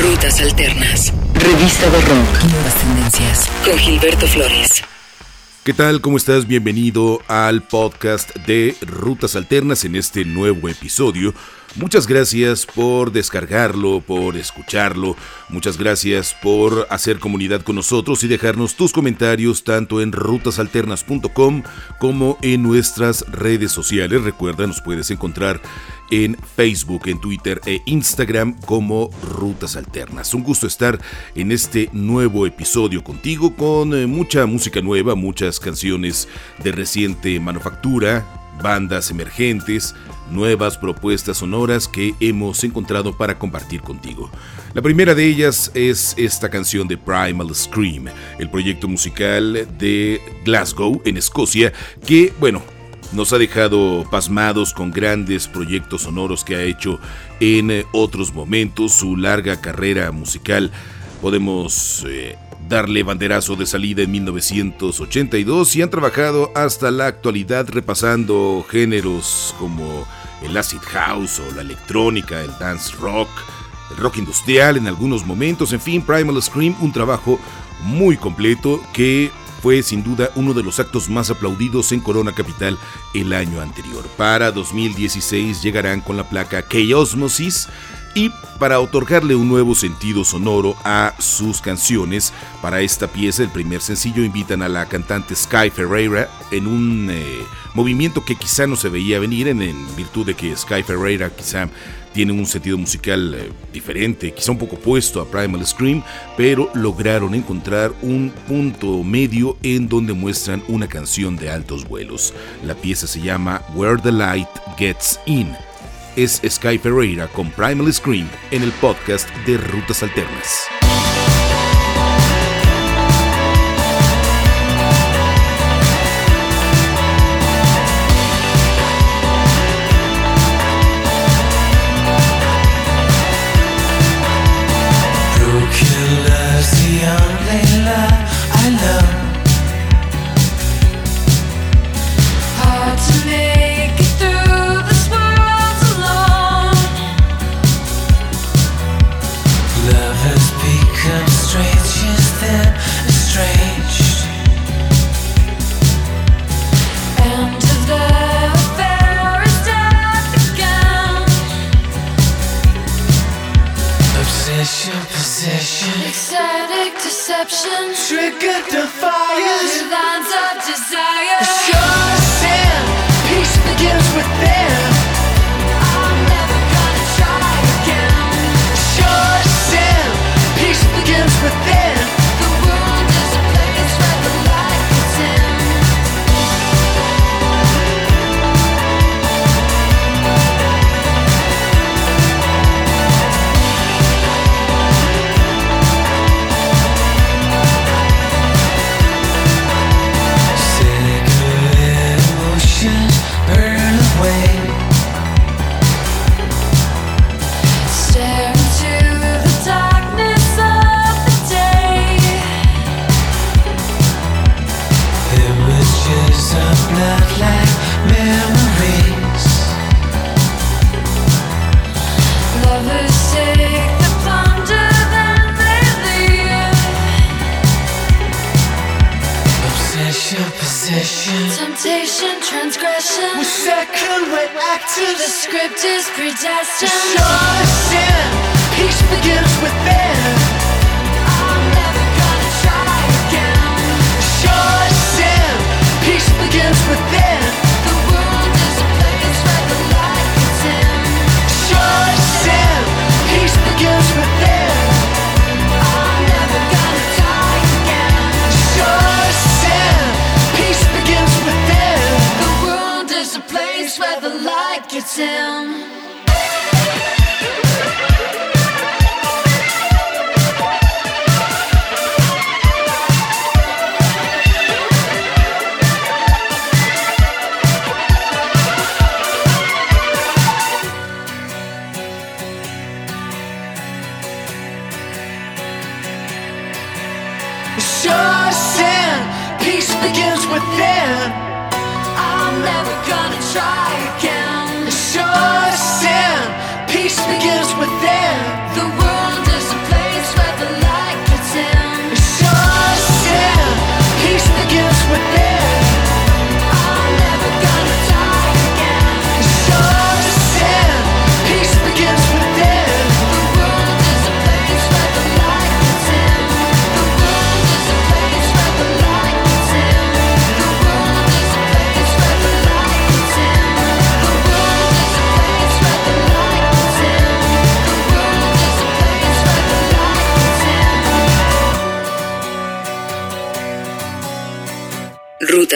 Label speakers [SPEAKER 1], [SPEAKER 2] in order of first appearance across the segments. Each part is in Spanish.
[SPEAKER 1] Rutas Alternas. Revista de Rock. Nuevas tendencias. Con Gilberto Flores.
[SPEAKER 2] ¿Qué tal? ¿Cómo estás? Bienvenido al podcast de Rutas Alternas en este nuevo episodio Muchas gracias por descargarlo, por escucharlo. Muchas gracias por hacer comunidad con nosotros y dejarnos tus comentarios tanto en rutasalternas.com como en nuestras redes sociales. Recuerda, nos puedes encontrar en Facebook, en Twitter e Instagram como Rutas Alternas. Un gusto estar en este nuevo episodio contigo con eh, mucha música nueva, muchas canciones de reciente manufactura, bandas emergentes, nuevas propuestas sonoras que hemos encontrado para compartir contigo. La primera de ellas es esta canción de Primal Scream, el proyecto musical de Glasgow, en Escocia, que, bueno, nos ha dejado pasmados con grandes proyectos sonoros que ha hecho en otros momentos, su larga carrera musical. Podemos eh, darle banderazo de salida en 1982 y han trabajado hasta la actualidad repasando géneros como el acid house o la electrónica, el dance rock, el rock industrial en algunos momentos, en fin, Primal Scream, un trabajo muy completo que fue sin duda uno de los actos más aplaudidos en Corona Capital el año anterior. Para 2016 llegarán con la placa K-Osmosis y para otorgarle un nuevo sentido sonoro a sus canciones, para esta pieza, el primer sencillo, invitan a la cantante Sky Ferreira en un eh, movimiento que quizá no se veía venir en, virtud de que Sky Ferreira quizá tiene un sentido musical eh, diferente, quizá un poco opuesto a Primal Scream, pero lograron encontrar un punto medio en donde muestran una canción de altos vuelos. La pieza se llama Where the Light Gets In es Sky Ferreira con Primal Scream en el podcast de Rutas Alternas.
[SPEAKER 3] Trick triggered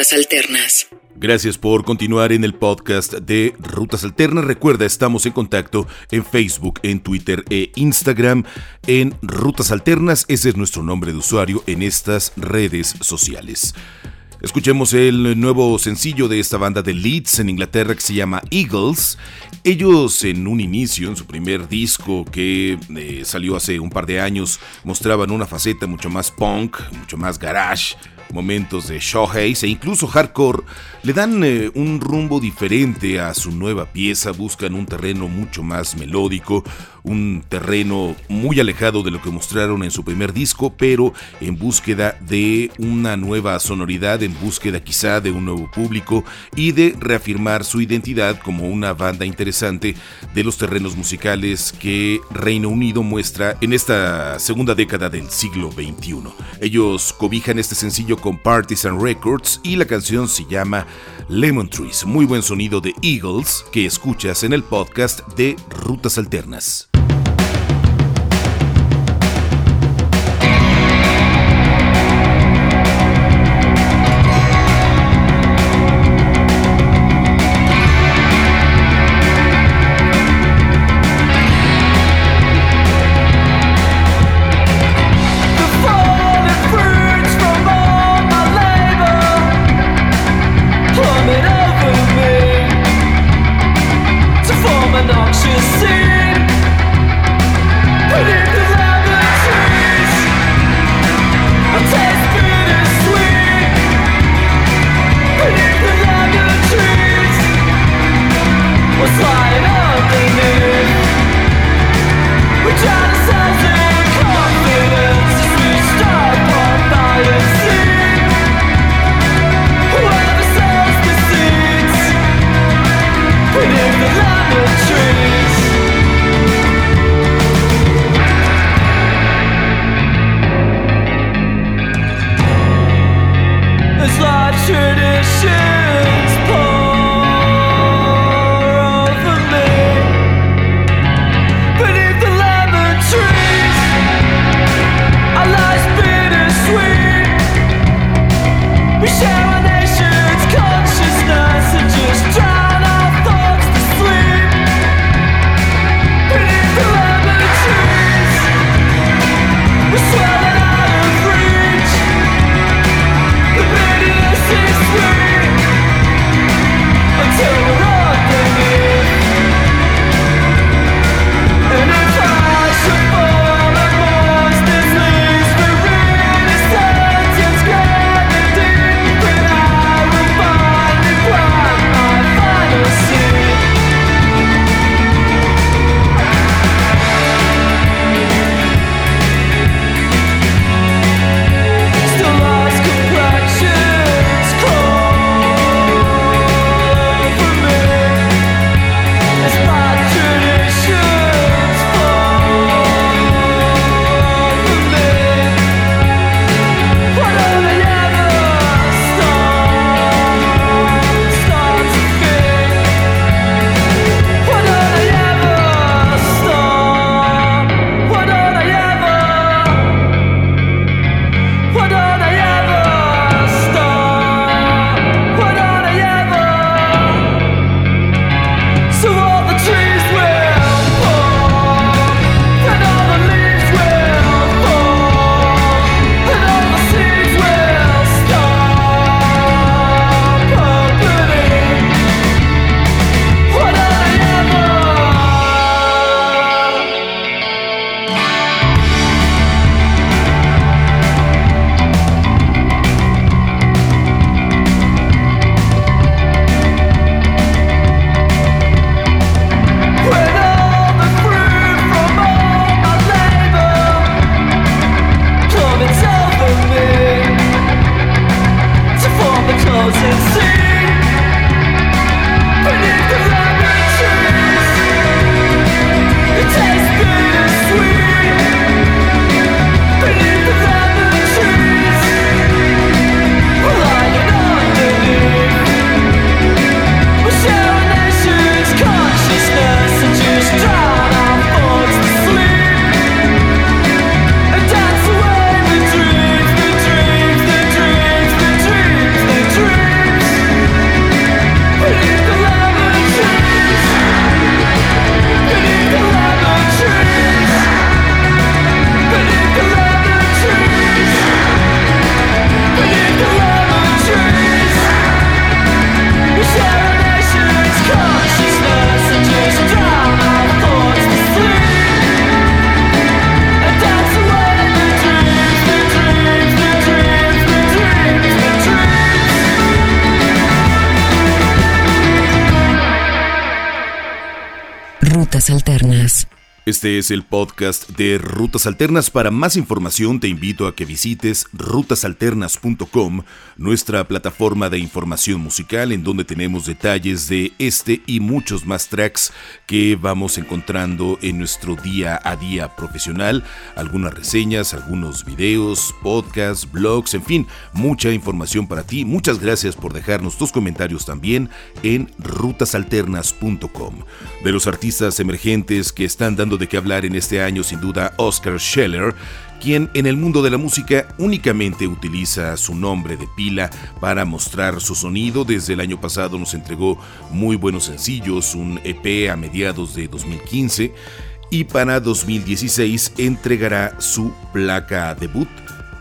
[SPEAKER 1] Rutas Alternas.
[SPEAKER 2] Gracias por continuar en el podcast de Rutas Alternas. Recuerda, estamos en contacto en Facebook, en Twitter e Instagram en Rutas Alternas. Ese es nuestro nombre de usuario en estas redes sociales. Escuchemos el nuevo sencillo de esta banda de Leeds en Inglaterra que se llama Eagles. Ellos en un inicio, en su primer disco que eh, salió hace un par de años, mostraban una faceta mucho más punk, mucho más garage, momentos de showhaze e incluso hardcore, le dan eh, un rumbo diferente a su nueva pieza, buscan un terreno mucho más melódico, un terreno muy alejado de lo que mostraron en su primer disco, pero en búsqueda de una nueva sonoridad, en búsqueda quizá de un nuevo público y de reafirmar su identidad como una banda interesante de los terrenos musicales que Reino Unido muestra en esta segunda década del siglo XXI. Ellos cobijan este sencillo con Partisan Records y la canción se llama Lemon Trees, muy buen sonido de Eagles que escuchas en el podcast de Rutas Alternas.
[SPEAKER 1] Alternas.
[SPEAKER 2] Este es el podcast de Rutas Alternas. Para más información te invito a que visites rutasalternas.com, nuestra plataforma de información musical en donde tenemos detalles de este y muchos más tracks que vamos encontrando en nuestro día a día profesional, algunas reseñas, algunos videos, podcasts, blogs, en fin, mucha información para ti. Muchas gracias por dejarnos tus comentarios también en rutasalternas.com. De los artistas emergentes que están dando de qué hablar en este año sin duda Oscar Scheller, quien en el mundo de la música únicamente utiliza su nombre de pila para mostrar su sonido. Desde el año pasado nos entregó muy buenos sencillos, un EP a mediados de 2015 y para 2016 entregará su placa debut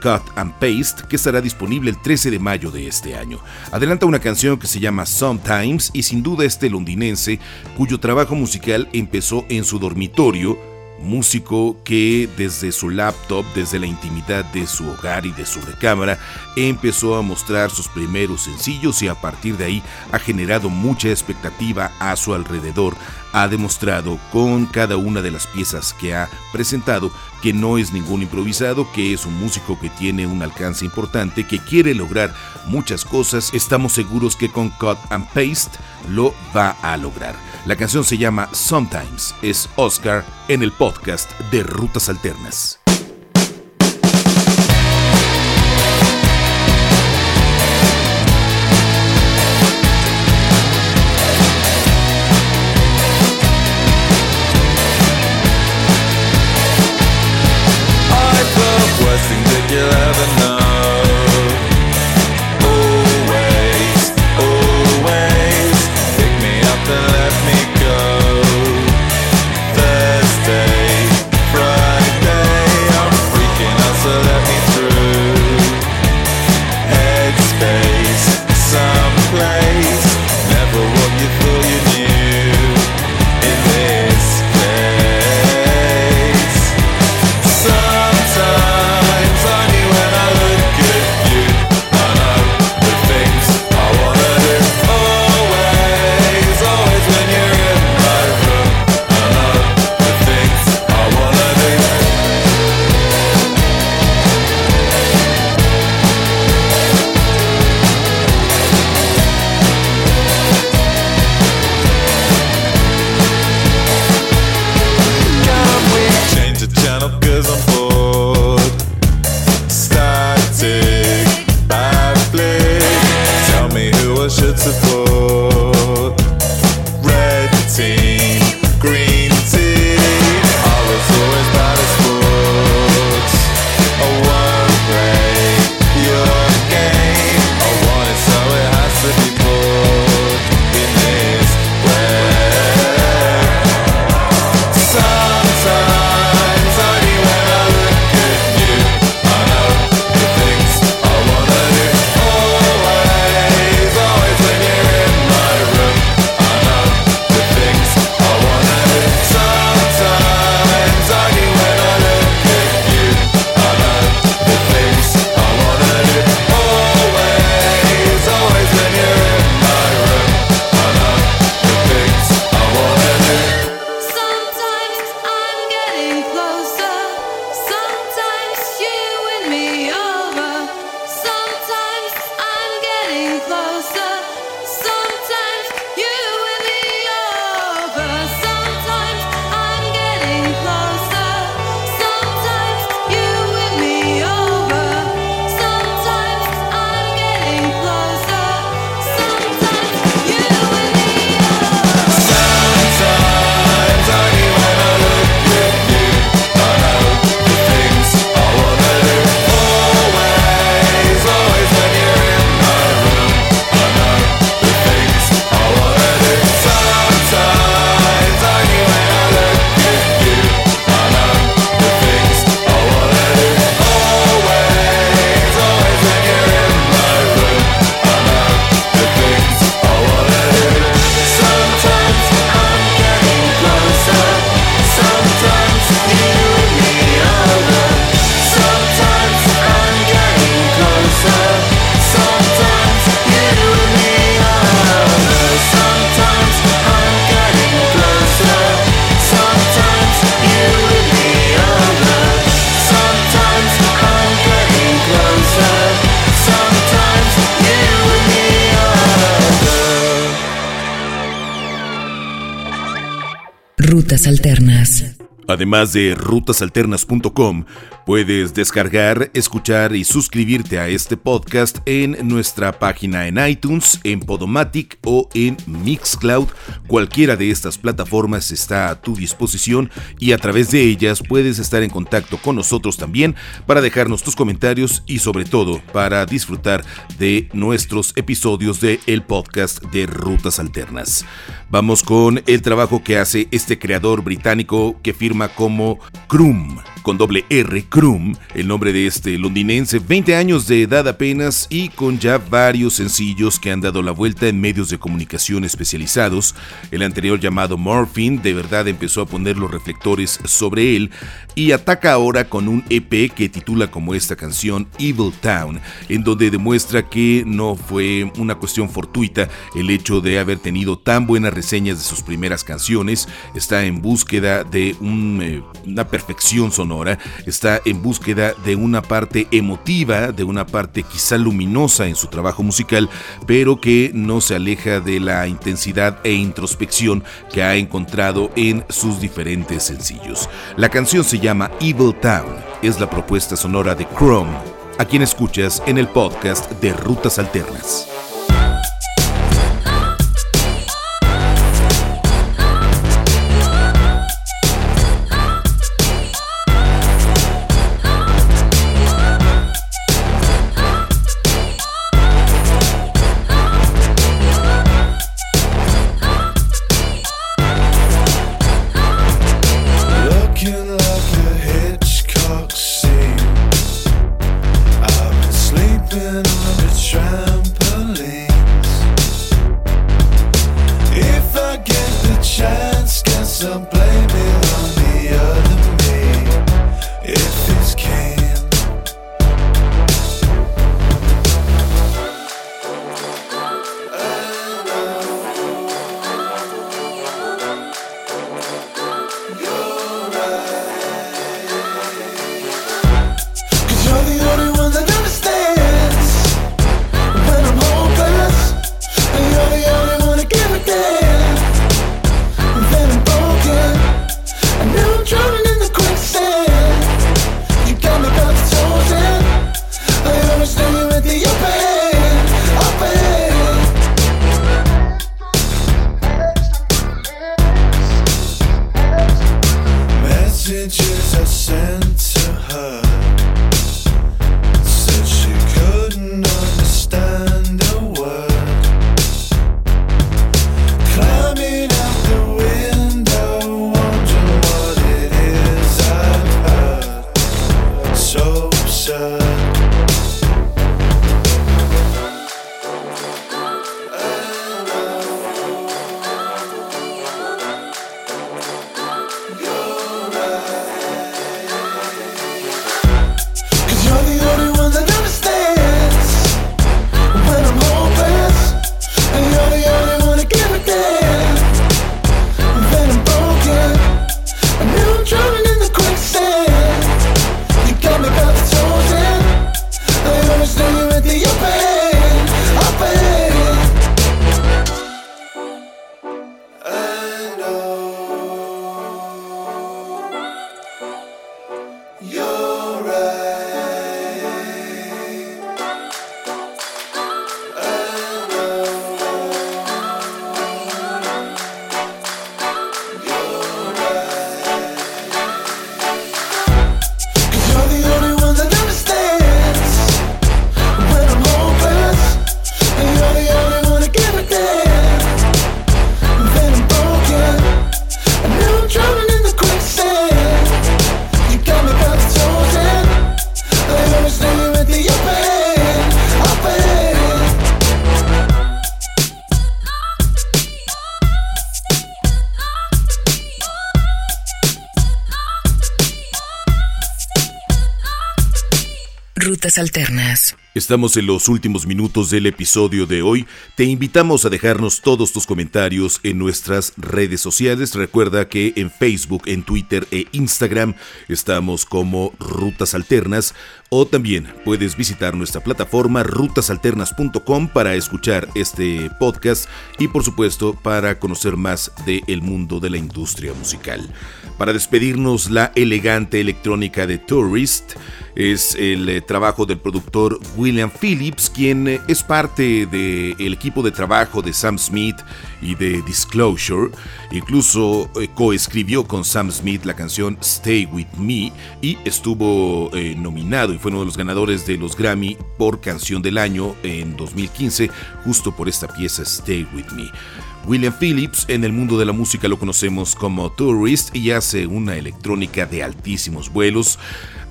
[SPEAKER 2] Cut and Paste, que estará disponible el 13 de mayo de este año. Adelanta una canción que se llama Sometimes y sin duda este londinense, cuyo trabajo musical empezó en su dormitorio, músico que desde su laptop, desde la intimidad de su hogar y de su recámara, empezó a mostrar sus primeros sencillos y a partir de ahí ha generado mucha expectativa a su alrededor. Ha demostrado con cada una de las piezas que ha presentado que no es ningún improvisado, que es un músico que tiene un alcance importante, que quiere lograr muchas cosas. Estamos seguros que con Cut and Paste lo va a lograr. La canción se llama Sometimes, es Oscar en el podcast de Rutas Alternas.
[SPEAKER 1] Alternas.
[SPEAKER 2] Además de rutasalternas.com, puedes descargar, escuchar y suscribirte a este podcast en nuestra página en iTunes, en Podomatic o en Mixcloud. Cualquiera de estas plataformas está a tu disposición y a través de ellas puedes estar en contacto con nosotros también para dejarnos tus comentarios y sobre todo para disfrutar de nuestros episodios de el podcast de Rutas Alternas. Vamos con el trabajo que hace este creador británico que firma como Krum, con doble R, Krum, el nombre de este londinense, 20 años de edad apenas y con ya varios sencillos que han dado la vuelta en medios de comunicación especializados. El anterior llamado Morphine de verdad empezó a poner los reflectores sobre él y ataca ahora con un EP que titula como esta canción Evil Town, en donde demuestra que no fue una cuestión fortuita el hecho de haber tenido tan buena reseñas de sus primeras canciones, está en búsqueda de eh, una perfección sonora, está en búsqueda de una parte emotiva, de una parte quizá luminosa en su trabajo musical, pero que no se aleja de la intensidad e introspección que ha encontrado en sus diferentes sencillos. La canción se llama Evil Town, es la propuesta sonora de Chrome, a quien escuchas en el podcast de Rutas Alternas.
[SPEAKER 1] Alternas.
[SPEAKER 2] Estamos en los últimos minutos del episodio de hoy. Te invitamos a dejarnos todos tus comentarios en nuestras redes sociales. Recuerda que en Facebook, en Twitter e Instagram estamos como Rutas Alternas o también puedes visitar nuestra plataforma rutasalternas.com para escuchar este podcast y por supuesto para conocer más del mundo de la industria musical. Para despedirnos, la elegante electrónica de Tourist es el eh, trabajo del productor William Phillips, quien eh, es parte del equipo de trabajo de Sam Smith y de Disclosure. Incluso eh, coescribió con Sam Smith la canción Stay With Me y estuvo nominado y fue uno de los ganadores de los Grammy por canción del año en 2015, justo por esta pieza Stay With Me. William Phillips en el mundo de la música lo conocemos como Tourist y hace una electrónica de altísimos vuelos,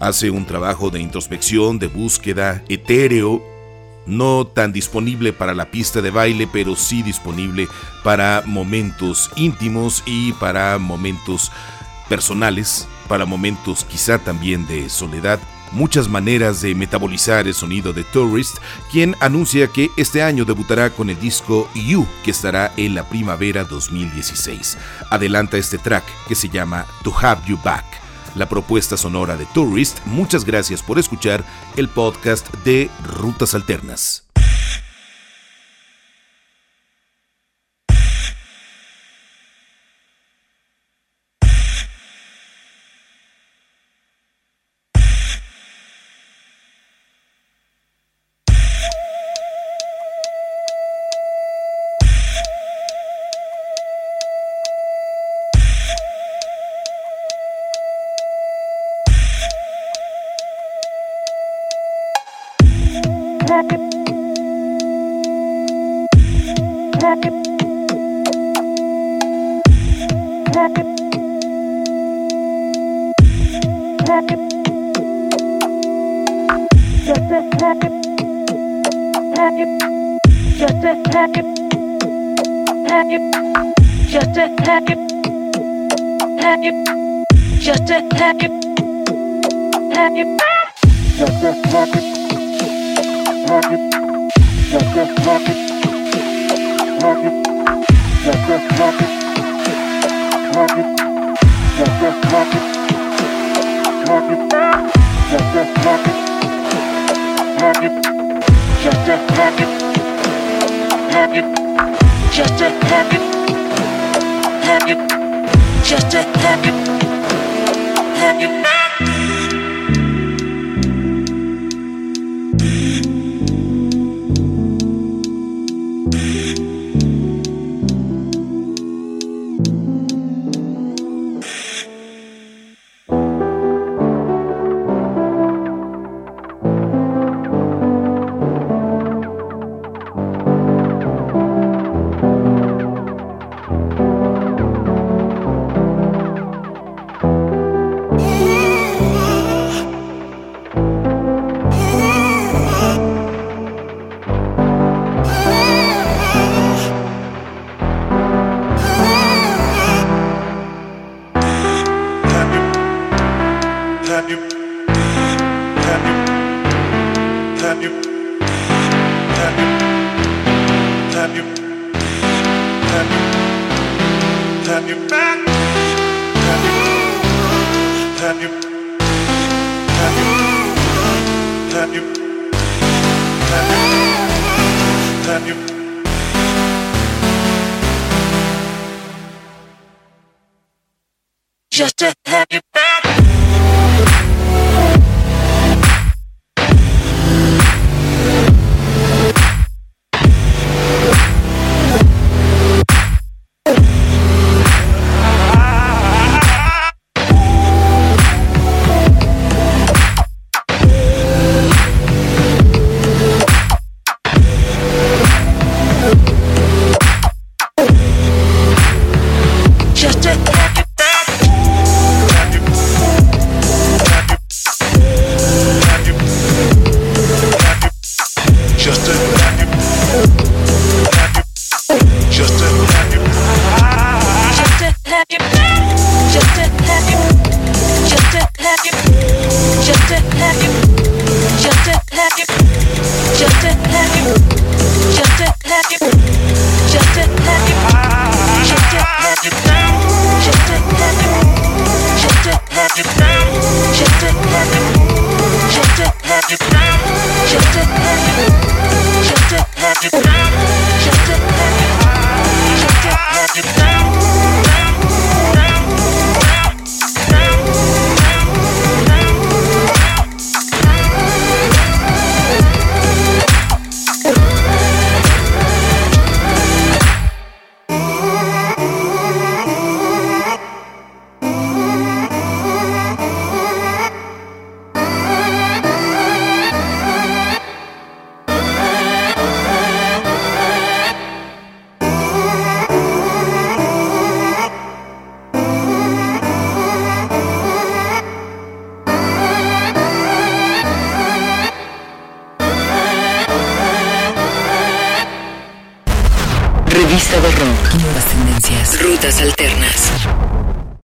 [SPEAKER 2] hace un trabajo de introspección, de búsqueda, etéreo, no tan disponible para la pista de baile, pero sí disponible para momentos íntimos y para momentos personales, para momentos quizá también de soledad muchas maneras de metabolizar el sonido de Tourist, quien anuncia que este año debutará con el disco You, que estará en la primavera 2016. Adelanta este track que se llama To Have You Back. La propuesta sonora de Tourist, muchas gracias por escuchar el podcast de Rutas Alternas.
[SPEAKER 3] Just to have you,